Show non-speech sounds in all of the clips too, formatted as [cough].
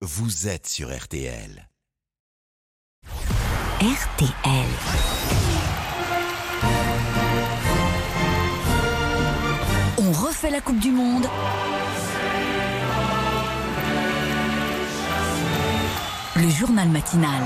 vous êtes sur RTL. RTL. On refait la Coupe du Monde. Le journal matinal.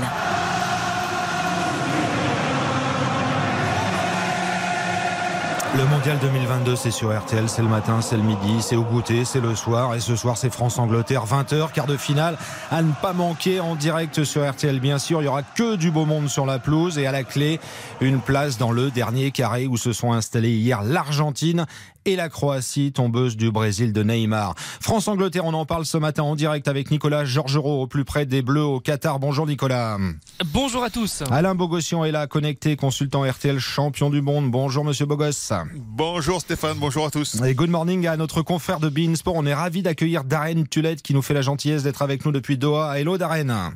Le mondial 2022, c'est sur RTL, c'est le matin, c'est le midi, c'est au goûter, c'est le soir. Et ce soir, c'est France-Angleterre, 20h, quart de finale. À ne pas manquer en direct sur RTL, bien sûr. Il y aura que du beau monde sur la pelouse. Et à la clé, une place dans le dernier carré où se sont installés hier l'Argentine et la Croatie, tombeuse du Brésil de Neymar. France-Angleterre, on en parle ce matin en direct avec Nicolas Georgerot, au plus près des Bleus au Qatar. Bonjour Nicolas. Bonjour à tous. Alain Bogossian est là, connecté, consultant RTL, champion du monde. Bonjour Monsieur Bogos. Bonjour Stéphane, bonjour à tous. Et good morning à notre confrère de Bein Sport. On est ravi d'accueillir Darren Tulette qui nous fait la gentillesse d'être avec nous depuis Doha. Hello Darren.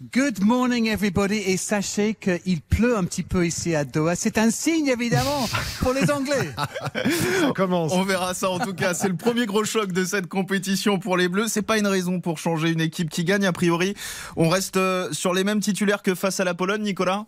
Good morning everybody et sachez qu'il pleut un petit peu ici à Doha. C'est un signe évidemment pour les Anglais. [laughs] Ça commence. On verra ça en tout cas. C'est le premier gros choc de cette compétition pour les Bleus. C'est pas une raison pour changer une équipe qui gagne a priori. On reste euh, sur les mêmes titulaires que face à la Pologne, Nicolas?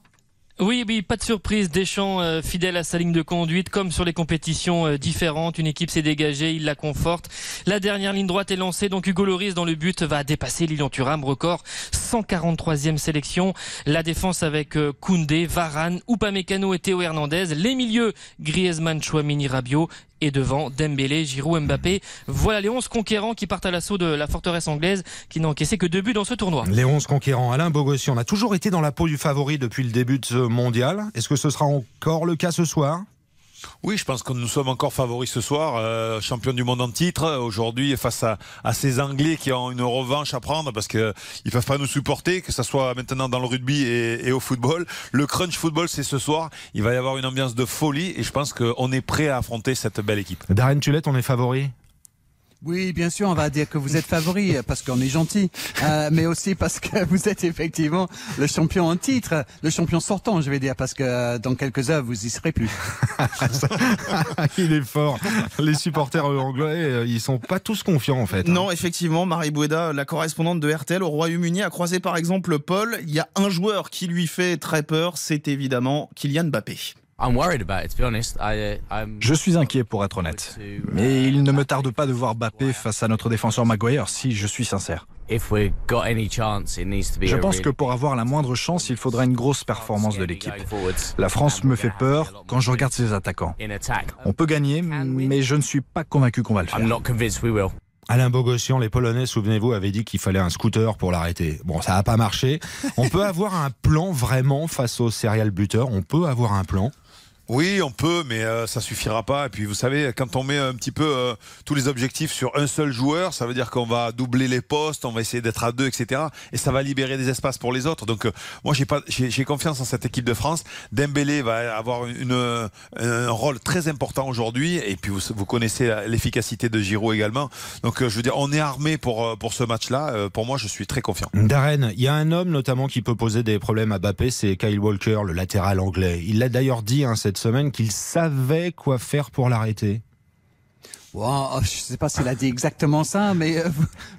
Oui, oui, pas de surprise. Deschamps euh, fidèle à sa ligne de conduite, comme sur les compétitions euh, différentes. Une équipe s'est dégagée, il la conforte. La dernière ligne droite est lancée, donc Hugo Loris dans le but va dépasser Lilian Thuram, record 143e sélection. La défense avec euh, Koundé, Varane, Upamecano et Théo Hernandez. Les milieux, Griezmann, Chouamini, Rabiot et devant Dembélé, Giroud, Mbappé. Voilà les 11 conquérants qui partent à l'assaut de la forteresse anglaise qui n'a que deux buts dans ce tournoi. Les 11 conquérants. Alain Bogossi, on a toujours été dans la peau du favori depuis le début de ce mondial. Est-ce que ce sera encore le cas ce soir? Oui, je pense que nous sommes encore favoris ce soir, euh, champion du monde en titre aujourd'hui face à, à, ces Anglais qui ont une revanche à prendre parce que ils peuvent pas nous supporter, que ce soit maintenant dans le rugby et, et au football. Le crunch football, c'est ce soir. Il va y avoir une ambiance de folie et je pense qu'on est prêt à affronter cette belle équipe. Darren Tulette, on est favori? Oui, bien sûr, on va dire que vous êtes favori parce qu'on est gentil, euh, mais aussi parce que [laughs] vous êtes effectivement le champion en titre, le champion sortant, je vais dire, parce que dans quelques heures, vous y serez plus. [laughs] Il est fort. Les supporters anglais, euh, ils sont pas tous confiants en fait. hein. Non, effectivement, Marie Boueda, la correspondante de RTL au Royaume-Uni, a croisé par exemple Paul. Il y a un joueur qui lui fait très peur, c'est évidemment Kylian Mbappé. Je suis inquiet pour être honnête. Mais il ne me tarde pas de voir Bappé face à notre défenseur Maguire, si je suis sincère. Je pense que pour avoir la moindre chance, il faudra une grosse performance de l'équipe. La France me fait peur quand je regarde ses attaquants. On peut gagner, mais je ne suis pas convaincu qu'on va le faire. Alain Bogossian, les Polonais, souvenez-vous, avaient dit qu'il fallait un scooter pour l'arrêter. Bon, ça n'a pas marché. On peut avoir un plan vraiment face aux serial buteurs. On peut avoir un plan. Oui, on peut, mais euh, ça suffira pas. Et puis, vous savez, quand on met un petit peu euh, tous les objectifs sur un seul joueur, ça veut dire qu'on va doubler les postes, on va essayer d'être à deux, etc. Et ça va libérer des espaces pour les autres. Donc, euh, moi, j'ai confiance en cette équipe de France. Dembélé va avoir un rôle très important aujourd'hui. Et puis, vous, connaissez l'efficacité de Giroud également. Donc, je veux dire, on est armé pour pour ce match-là. pour moi, je suis très confiant. Darren, il y a un homme notamment qui peut poser des problèmes à Bappé, c'est Kyle Walker, le latéral anglais. Il l'a d'ailleurs dit hein, cette semaine qu'il savait quoi faire pour l'arrêter. Wow, je ne sais pas s'il a dit exactement ça, mais euh,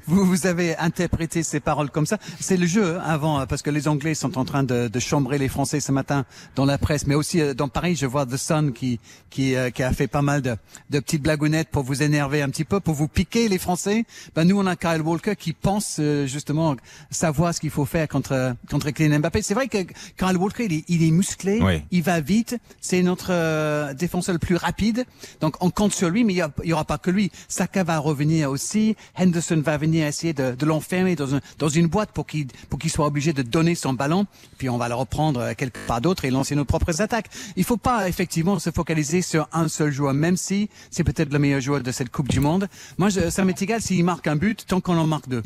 vous, vous avez interprété ces paroles comme ça. C'est le jeu hein, avant, euh, parce que les Anglais sont en train de, de chambrer les Français ce matin dans la presse, mais aussi euh, dans Paris, je vois The Sun qui qui, qui a fait pas mal de, de petites blagounettes pour vous énerver un petit peu, pour vous piquer les Français. Ben nous, on a Kyle Walker qui pense justement savoir ce qu'il faut faire contre contre Kylian Mbappé. C'est vrai que Kyle Walker, il est, il est musclé, Oui. il va vite, c'est notre défenseur le plus rapide, donc on compte sur lui, mais il y, a- il y pas que lui. Saka va revenir aussi. Henderson va venir essayer de, l'enfermer dans, un- dans une boîte pour qu'il soit obligé de donner son ballon. Puis on va le reprendre euh, quelque part d'autre et lancer nos propres attaques. Il faut pas effectivement se focaliser sur un seul joueur, même si c'est peut-être le meilleur joueur de cette Coupe du Monde. Moi, ça m'est égal s'il marque un but tant qu'on en marque deux.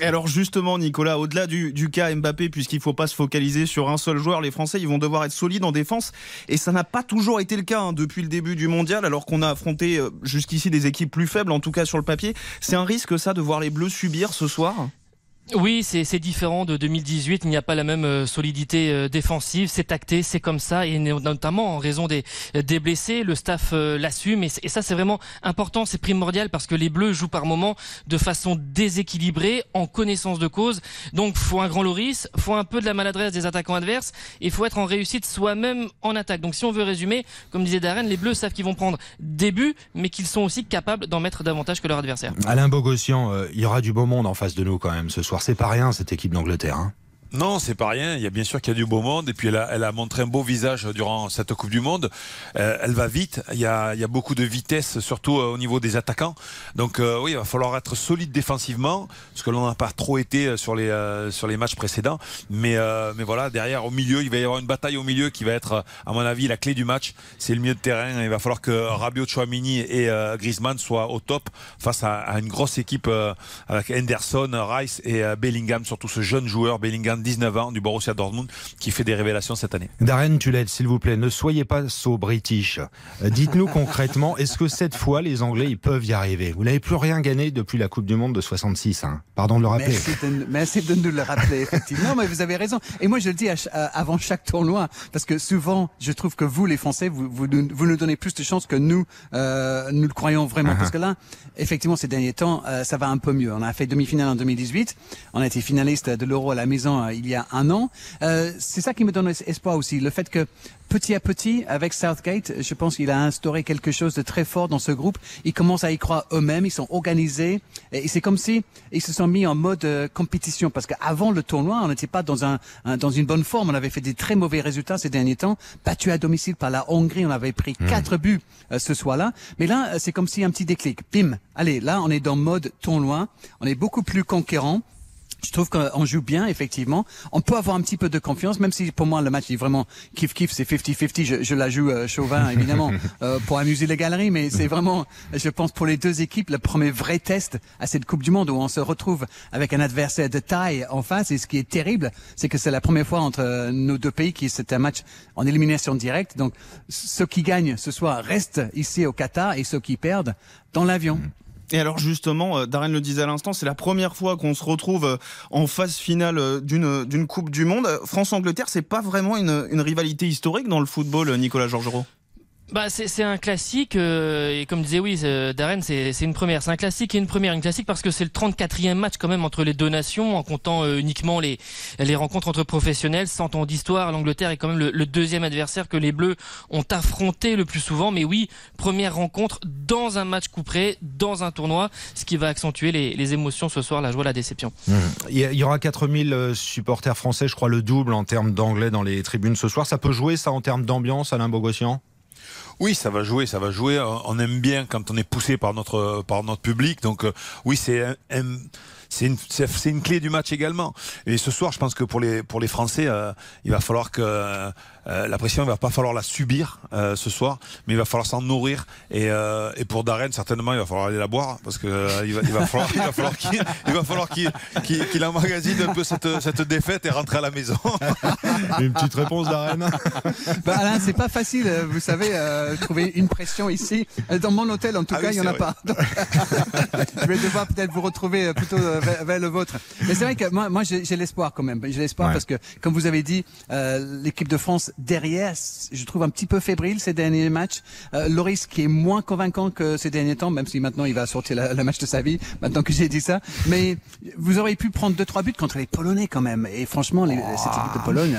Et alors justement, Nicolas, au-delà du, du cas Mbappé, puisqu'il faut pas se focaliser sur un seul joueur, les Français, ils vont devoir être solides en défense. Et ça n'a pas toujours été le cas hein, depuis le début du mondial, alors qu'on a affronté euh, jusqu'ici des équipes plus faibles, en tout cas sur le papier. C'est un risque, ça, de voir les Bleus subir ce soir? Oui, c'est différent de 2018. Il n'y a pas la même euh, solidité euh, défensive. C'est tacté, c'est comme ça, et notamment en raison des, des blessés, le staff euh, l'assume. Et, ça, c'est vraiment important, c'est primordial parce que les Bleus jouent par moments de façon déséquilibrée, en connaissance de cause. Donc, faut un grand Loris, faut un peu de la maladresse des attaquants adverses, et faut être en réussite soi-même en attaque. Donc, si on veut résumer, comme disait Darren, les Bleus savent qu'ils vont prendre des buts, mais qu'ils sont aussi capables d'en mettre davantage que leur adversaire. Alain Bogossian, il y aura du beau monde en face de nous quand même ce soir c'est pas rien cette équipe d'Angleterre. Hein. Non, c'est pas rien. Il y a bien sûr qu'il y a du beau monde et puis elle a, montré un beau visage durant cette Coupe du Monde. Euh, elle va vite. Il y, a, beaucoup de vitesse, surtout euh, au niveau des attaquants. Donc euh, oui, il va falloir être solide défensivement, ce que l'on n'a pas trop été sur les matchs précédents. Mais mais voilà, derrière au milieu, il va y avoir une bataille au milieu qui va être, à mon avis, la clé du match. C'est le milieu de terrain. Il va falloir que Rabiot, Chouamini et Griezmann soient au top face à, à une grosse équipe avec Henderson, Rice et Bellingham, surtout ce jeune joueur Bellingham 19 ans du Borussia Dortmund qui fait des révélations cette année. Darren Tullet, s'il vous plaît, ne soyez pas so british. Euh, dites-nous concrètement, est-ce que cette fois les Anglais ils peuvent y arriver? Vous n'avez plus rien gagné depuis la Coupe du Monde de 66. Hein. Pardon de le rappeler. Merci de, nous le rappeler, effectivement. mais vous avez raison. Et moi je le dis avant chaque tournoi parce que souvent je trouve que vous les Français vous, vous, nous donnez plus de chances que nous euh, nous le croyons vraiment. Uh-huh. Parce que là, effectivement, ces derniers temps, euh, ça va un peu mieux. On a fait demi-finale en 2018. On a été finaliste de l'Euro à la maison il y a un an. Euh, c'est ça qui me donne espoir aussi, le fait que petit à petit, avec Southgate, je pense qu'il a instauré quelque chose de très fort dans ce groupe. Ils commencent à y croire eux-mêmes, ils sont organisés, et c'est comme si ils se sont mis en mode euh, compétition, parce qu'avant le tournoi, on n'était pas dans un, dans une bonne forme. On avait fait des très mauvais résultats ces derniers temps, battu à domicile par la Hongrie, on avait pris hmm. quatre buts euh, ce soir-là. Mais là, c'est comme si un petit déclic. Bim, allez, là, on est dans mode tournoi, on est beaucoup plus conquérant. Je trouve qu'on joue bien, effectivement. On peut avoir un petit peu de confiance, même si pour moi le match est vraiment kiff kiff, c'est 50-50. Je, je, la joue euh, chauvin, évidemment, [laughs] euh, pour amuser les galeries, mais c'est vraiment, je pense, pour les deux équipes, le premier vrai test à cette Coupe du Monde où on se retrouve avec un adversaire de taille en face. Et ce qui est terrible, c'est que c'est la première fois entre nos deux pays qui c'est un match en élimination directe. Donc ceux qui gagnent ce soir restent ici au Qatar et ceux qui perdent dans l'avion. Et alors justement, euh, Darren le disait à l'instant, c'est la première fois qu'on se retrouve euh, en phase finale euh, d'une d'une Coupe du Monde. France-Angleterre, c'est pas vraiment une, une rivalité historique dans le football, Nicolas Georgerot? Bah, c'est un classique, euh, et comme disait oui, Darren, c'est une première. C'est un classique et une première. Une classique parce que c'est le 34e match quand même entre les deux nations, en comptant euh, uniquement les, les rencontres entre professionnels. 100 ans d'histoire, l'Angleterre est quand même le, le, deuxième adversaire que les Bleus ont affronté le plus souvent. Mais oui, première rencontre dans un match couperé, dans un tournoi, ce qui va accentuer les, les émotions ce soir, la joie, la déception. Mmh. Il y aura 4000 euh, supporters français, je crois le double en termes d'anglais dans les tribunes ce soir. Ça peut jouer ça en termes d'ambiance, Alain Bogossian? Oui, ça va jouer, ça va jouer. On aime bien quand on est poussé par notre par notre public. Donc euh, oui, c'est c'est une, c'est une clé du match également. Et ce soir, je pense que pour les, pour les Français, euh, il va falloir que euh, la pression, il va pas falloir la subir euh, ce soir, mais il va falloir s'en nourrir. Et, et pour Darren, certainement, il va falloir aller la boire parce que il, va, il va falloir, il va falloir qu'il, il va falloir qu'il, qu'il, emmagasine un peu cette, cette défaite et rentrer à la maison. [laughs] une petite réponse, Darren. [laughs] bah Alain, c'est pas facile, vous savez, trouver une pression ici. Dans mon hôtel, en tout ah cas, il y en a pas. [laughs] je vais devoir peut-être vous retrouver plutôt vers, le vôtre. Mais c'est vrai que moi, moi j'ai l'espoir quand même. J'ai l'espoir parce que, comme vous avez dit, euh, l'équipe de France derrière, je trouve un petit peu fébrile ces derniers matchs. Euh, Loris qui est moins convaincant que ces derniers temps, même si maintenant il va sortir le match de sa vie, maintenant que j'ai dit ça. Mais vous auriez pu prendre deux trois buts contre les Polonais quand même. Et franchement, les, cette équipe de Pologne,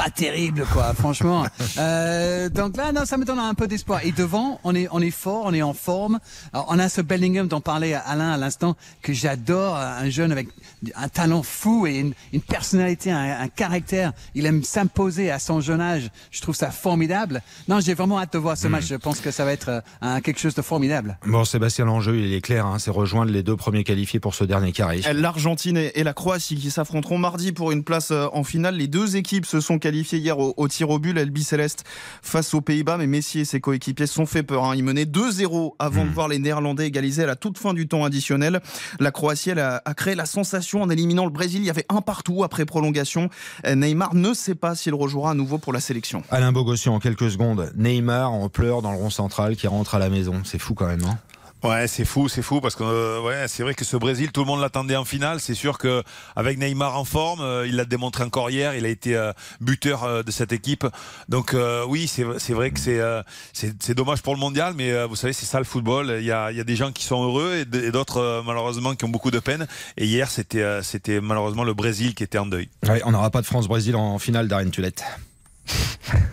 pas terrible quoi, franchement. [laughs] Euh, donc là, non, ça me donne un peu d'espoir. Et devant, on est on est fort, on est en forme. Alors, on a ce Bellingham dont parlait Alain à l'instant que j'adore un jeune avec un talent fou et une, personnalité, un, caractère. Il aime s'imposer à son jeune âge. Je trouve ça formidable. Non, j'ai vraiment hâte de voir ce hmm. match. Je pense que ça va être euh, quelque chose de formidable. Bon, Sébastien, l'enjeu, il est clair. Hein, c'est rejoindre les deux premiers qualifiés pour ce dernier carré. L'Argentine et la Croatie qui s'affronteront mardi pour une place euh, en finale. Les deux équipes se sont qualifiées hier au, tir au but. L'Elbi Céleste face aux Pays-Bas. Mais Messi et ses coéquipiers sont fait peur. Hein. Ils menaient 2-0 avant de hmm. voir les Néerlandais égaliser à la toute fin du temps additionnel. La Croatie, elle a, a créé la sensation en éliminant le Brésil. Il y avait un partout après prolongation. Euh, Neymar ne sait pas s'il rejouera à nouveau pour la sélection. Alain Bogossian, en quelques secondes. Neymar en pleurs dans le rond central qui rentre à la maison. C'est fou quand même, non Ouais, c'est fou, c'est fou parce que euh, ouais, c'est vrai que ce Brésil, tout le monde l'attendait en finale. C'est sûr que avec Neymar en forme, euh, il l'a démontré encore hier. Il a été euh, buteur de cette équipe. Donc oui, c'est vrai que c'est c'est dommage pour le mondial, mais vous savez, c'est ça le football. Il y a y a des gens qui sont heureux et d'autres malheureusement qui ont beaucoup de peine. Et hier, c'était c'était malheureusement le Brésil qui était en deuil. Ouais, on n'aura pas de France-Brésil en finale, Darren Tulette.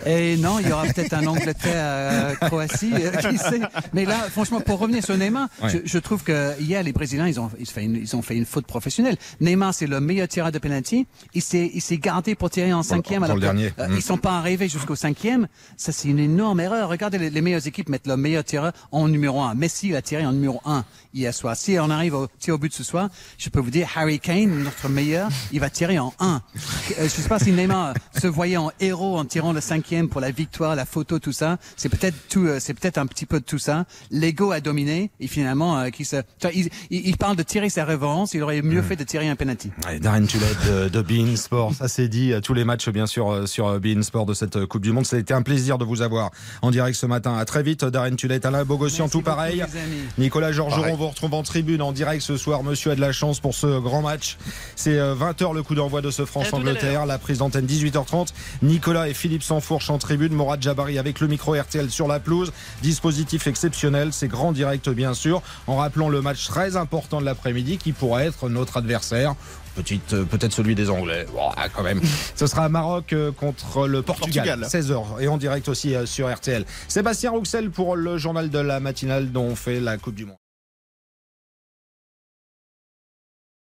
Et non, il y aura peut-être un Angleterre-Croatie, euh, [laughs] qui sait. Mais là, franchement, pour revenir sur Neymar, je, je, trouve que hier, les Brésiliens, ils ont, ils, fait une, ils ont fait une faute professionnelle. Neymar, c'est le meilleur tireur de penalty. Il s'est, il s'est gardé pour tirer en cinquième. alors le dernier. Euh, Ils sont pas arrivés jusqu'au cinquième. Ça, c'est une énorme erreur. Regardez, les, les, meilleures équipes mettent le meilleur tireur en numéro un. Messi a tiré en numéro un hier soir. Si on arrive au tir au but ce soir, je peux vous dire, Harry Kane, notre meilleur, il va tirer en un. Euh, je sais pas si Neymar se voyait en héros en tirant le cinquième pour la victoire, la photo, tout ça. C'est peut-être tout, euh, c'est peut-être un petit peu de tout ça. L'ego a dominé et finalement, euh, qui se, il, il, parle de tirer sa revanche. Il aurait mieux hmm. fait de tirer un penalty. Allez, Darren Tulette de, de Bein Sport, ça c'est dit. Tous les matchs, bien sûr, sur Bein Sport de cette Coupe du Monde. Ça a été un plaisir de vous avoir en direct ce matin. À très vite, Darren Tulette, Alain Bogossian, tout pareil. Nicolas Georgeron, on vous retrouve en tribune en direct ce soir. Monsieur a de la chance pour ce grand match. C'est 20h le coup d'envoi de ce France-Angleterre. La prise d'antenne 18h30. Nicolas et Philippe Sansfourche en tribune. Morad Jabari avec le micro RTL sur la pelouse. Dispositif exceptionnel. C'est grand direct, bien sûr. En rappelant le match très important de l'après-midi qui pourrait être notre adversaire. Petite, euh, peut-être celui des Anglais. quand même. Ce sera Maroc euh, contre le Portugal, 16h et en direct aussi euh, sur RTL. Sébastien Rouxel pour le journal de la matinale dont on fait la Coupe du Monde.